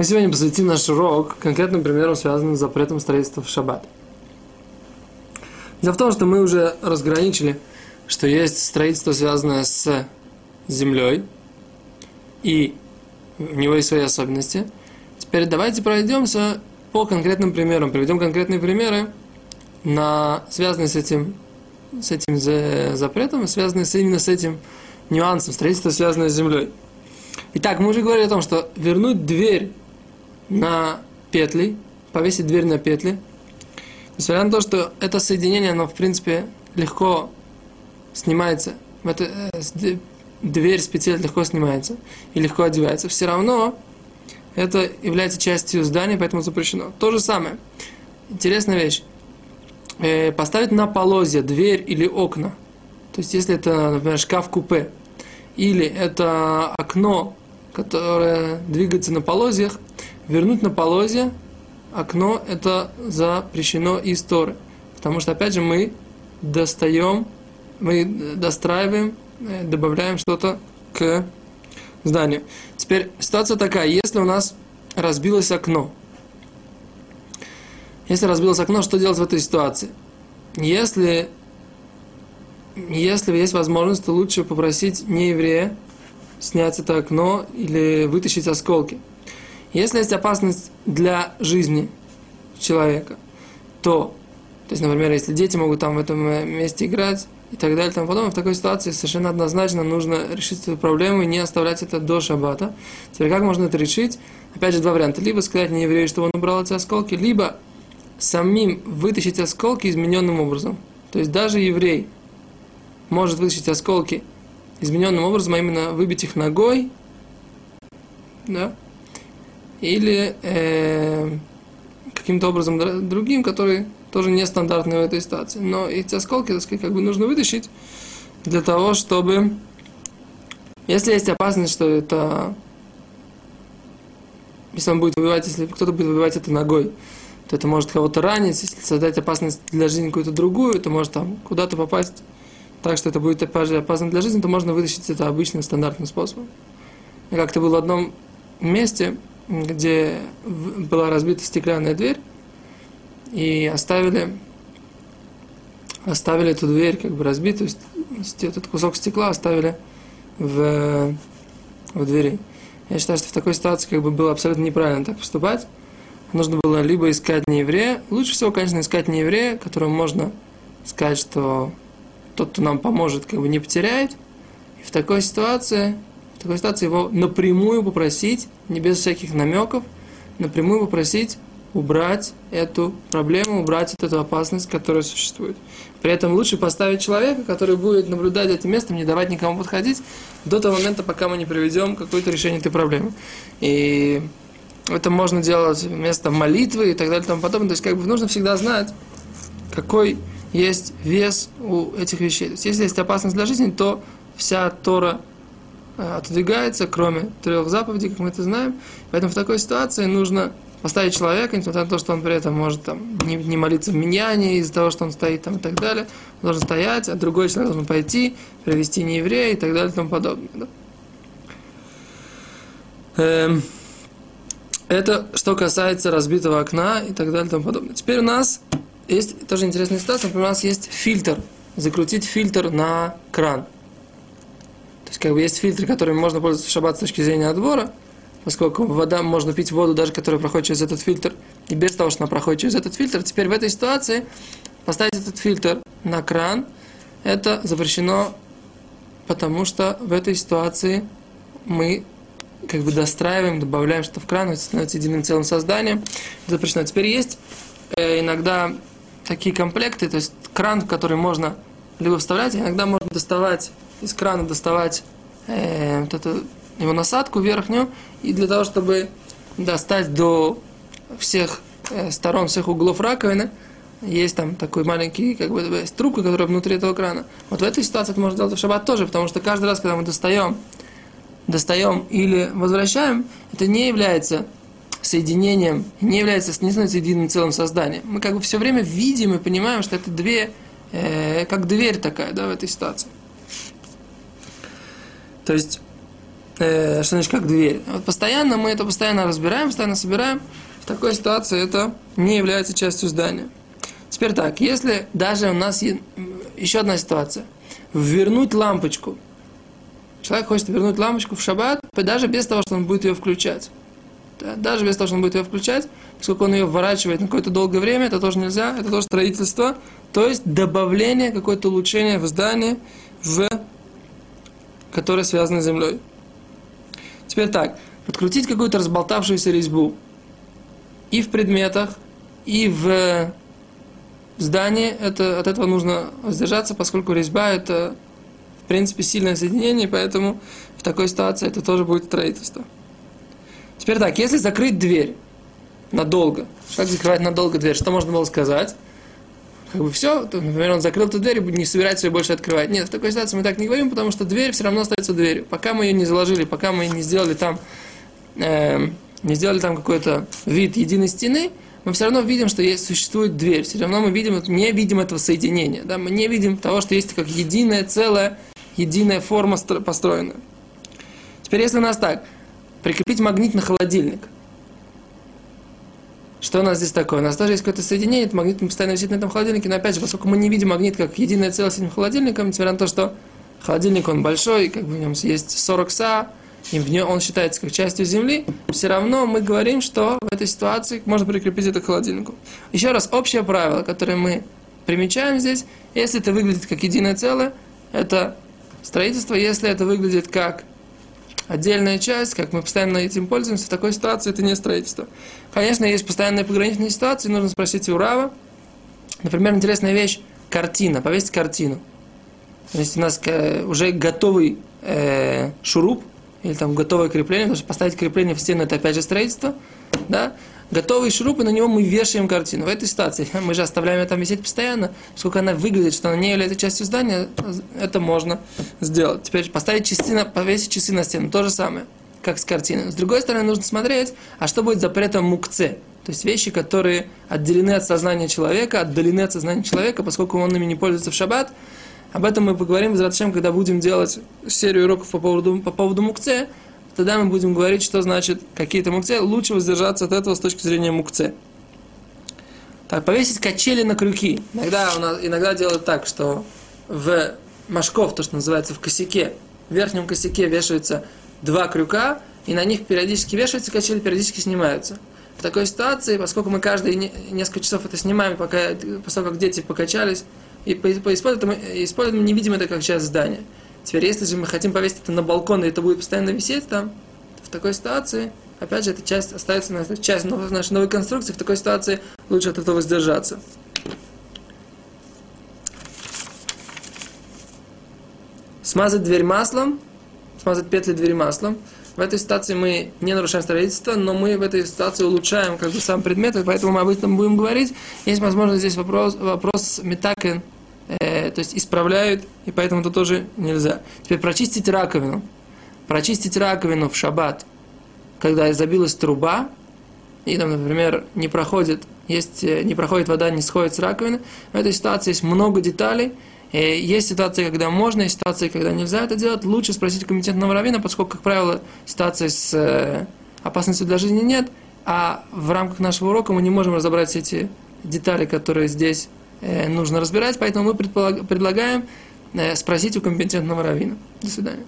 Мы сегодня посвятим наш урок конкретным примером, связанным с запретом строительства в шаббат. Дело в том, что мы уже разграничили, что есть строительство, связанное с землей, и у него есть свои особенности. Теперь давайте пройдемся по конкретным примерам, приведем конкретные примеры, на, связанные с этим, с этим запретом, связанные с, именно с этим нюансом, строительство, связанное с землей. Итак, мы уже говорили о том, что вернуть дверь на петли, повесить дверь на петли, несмотря на то, что это соединение, оно в принципе легко снимается, это, э, дверь с петель легко снимается и легко одевается, все равно это является частью здания, поэтому запрещено. То же самое. Интересная вещь. Э, поставить на полозья дверь или окна. То есть, если это, например, шкаф-купе, или это окно, которое двигается на полозьях, вернуть на полозья окно это запрещено из Торы. Потому что, опять же, мы достаем, мы достраиваем, э, добавляем что-то к зданию. Теперь ситуация такая, если у нас разбилось окно, если разбилось окно, что делать в этой ситуации? Если если есть возможность, то лучше попросить не еврея снять это окно или вытащить осколки. Если есть опасность для жизни человека, то, то есть, например, если дети могут там в этом месте играть и так далее, там потом в такой ситуации совершенно однозначно нужно решить эту проблему и не оставлять это до шаббата. Теперь как можно это решить? Опять же, два варианта. Либо сказать не еврею, что он убрал эти осколки, либо самим вытащить осколки измененным образом. То есть даже еврей, может вытащить осколки измененным образом, а именно выбить их ногой, да, или э, каким-то образом другим, который тоже нестандартный в этой ситуации. Но эти осколки, так сказать, как бы нужно вытащить для того, чтобы, если есть опасность, что это, если он будет выбивать, если кто-то будет выбивать это ногой, то это может кого-то ранить, если создать опасность для жизни какую-то другую, то может там куда-то попасть так что это будет опасно для жизни, то можно вытащить это обычным стандартным способом. И как-то было в одном месте, где была разбита стеклянная дверь, и оставили, оставили эту дверь как бы разбитую, этот кусок стекла оставили в, в двери. Я считаю, что в такой ситуации как бы было абсолютно неправильно так поступать. Нужно было либо искать не еврея, лучше всего, конечно, искать не еврея, которому можно сказать, что тот, кто нам поможет, как бы не потеряет. И в такой ситуации, в такой ситуации его напрямую попросить, не без всяких намеков, напрямую попросить убрать эту проблему, убрать эту опасность, которая существует. При этом лучше поставить человека, который будет наблюдать этим местом, не давать никому подходить до того момента, пока мы не приведем какое-то решение этой проблемы. И это можно делать вместо молитвы и так далее и тому подобное. То есть, как бы нужно всегда знать, какой есть вес у этих вещей. То есть, если есть опасность для жизни, то вся Тора отодвигается, кроме трех заповедей, как мы это знаем. Поэтому в такой ситуации нужно поставить человека, несмотря на то, что он при этом может там, не, не молиться в миньяне из-за того, что он стоит там и так далее, он должен стоять, а другой человек должен пойти, привести нееврея и так далее и тому подобное. Да? Эм, это что касается разбитого окна и так далее и тому подобное. Теперь у нас есть тоже интересная ситуация, например, у нас есть фильтр, закрутить фильтр на кран. Есть, как бы есть фильтры, которыми можно пользоваться в шаббат с точки зрения отбора, поскольку вода, можно пить воду, даже которая проходит через этот фильтр, и без того, что она проходит через этот фильтр. Теперь в этой ситуации поставить этот фильтр на кран, это запрещено, потому что в этой ситуации мы как бы достраиваем, добавляем что-то в кран, это становится единым целым созданием. запрещено. Теперь есть э, иногда такие комплекты, то есть кран, в который можно либо вставлять, иногда можно доставать из крана доставать э, вот эту его насадку верхнюю, и для того, чтобы достать до всех э, сторон, всех углов раковины, есть там такой маленький, как бы, трубка, которая внутри этого крана. Вот в этой ситуации это можно делать в шаббат тоже, потому что каждый раз, когда мы достаем, достаем или возвращаем, это не является соединением, не является, не становится единым целым созданием. Мы как бы все время видим и понимаем, что это две, э, как дверь такая, да, в этой ситуации. То есть, э, что значит как дверь. Вот постоянно мы это постоянно разбираем, постоянно собираем. В такой ситуации это не является частью здания. Теперь так, если даже у нас есть еще одна ситуация. Вернуть лампочку. Человек хочет вернуть лампочку в шаббат, даже без того, что он будет ее включать. Да, даже без того, что он будет ее включать, поскольку он ее вворачивает на какое-то долгое время, это тоже нельзя, это тоже строительство. То есть добавление, какое-то улучшение в здании, в, которое связано с землей. Теперь так, подкрутить какую-то разболтавшуюся резьбу и в предметах, и в здании, это, от этого нужно воздержаться, поскольку резьба это, в принципе, сильное соединение, поэтому в такой ситуации это тоже будет строительство. Теперь так, если закрыть дверь надолго, как закрывать надолго дверь, что можно было сказать? Как бы все, то, например, он закрыл эту дверь и не собирается ее больше открывать. Нет, в такой ситуации мы так не говорим, потому что дверь все равно остается дверью. Пока мы ее не заложили, пока мы не сделали там, э, не сделали там какой-то вид единой стены, мы все равно видим, что есть, существует дверь. Все равно мы видим, не видим этого соединения. Да? Мы не видим того, что есть как единое целое, единая форма построенная. Теперь, если у нас так, прикрепить магнит на холодильник. Что у нас здесь такое? У нас тоже есть какое-то соединение, этот магнит постоянно висит на этом холодильнике, но опять же, поскольку мы не видим магнит как единое целое с этим холодильником, несмотря на то, что холодильник он большой, как бы в нем есть 40 са, и в нем он считается как частью Земли, все равно мы говорим, что в этой ситуации можно прикрепить это к холодильнику. Еще раз, общее правило, которое мы примечаем здесь, если это выглядит как единое целое, это строительство, если это выглядит как отдельная часть, как мы постоянно этим пользуемся, в такой ситуации это не строительство. Конечно, есть постоянные пограничные ситуации, нужно спросить у Рава. Например, интересная вещь – картина, повесить картину. Если у нас э, уже готовый э, шуруп, или там готовое крепление, потому что поставить крепление в стену это опять же строительство, да, готовый шуруп, и на него мы вешаем картину. В этой ситуации мы же оставляем ее там висеть постоянно, сколько она выглядит, что она не является частью здания, это можно сделать. Теперь поставить часы на, повесить часы на стену, то же самое, как с картиной. С другой стороны, нужно смотреть, а что будет запретом мукце, то есть вещи, которые отделены от сознания человека, отдалены от сознания человека, поскольку он ими не пользуется в шаббат, об этом мы поговорим, зачем, когда будем делать серию уроков по поводу, по поводу мукце. Тогда мы будем говорить, что значит какие-то мукце. Лучше воздержаться от этого с точки зрения мукце. Так, повесить качели на крюки. Иногда, у нас, иногда делают так, что в машков, то, что называется в косяке, в верхнем косяке вешаются два крюка, и на них периодически вешаются качели, периодически снимаются. В такой ситуации, поскольку мы каждые несколько часов это снимаем, пока, после того, как дети покачались, и по, по использованию, использованию не видим это как часть здания. Теперь, если же мы хотим повесить это на балкон, и это будет постоянно висеть там, в такой ситуации, опять же, эта часть остается, на часть нашей новой конструкции, в такой ситуации лучше от этого воздержаться. Смазать дверь маслом, смазать петли двери маслом. В этой ситуации мы не нарушаем строительство, но мы в этой ситуации улучшаем как бы сам предмет, и поэтому мы об этом будем говорить. Есть, возможно, здесь вопрос, вопрос метакен, э, то есть исправляют, и поэтому это тоже нельзя. Теперь прочистить раковину. Прочистить раковину в шаббат, когда забилась труба, и там, например, не проходит, есть, э, не проходит вода, не сходит с раковины, в этой ситуации есть много деталей, Э, есть ситуации, когда можно, есть ситуации, когда нельзя это делать. Лучше спросить компетентного равина, поскольку, как правило, ситуации с э, опасностью для жизни нет, а в рамках нашего урока мы не можем разобрать все эти детали, которые здесь нужно разбирать, поэтому мы предлагаем спросить у компетентного равина. До свидания.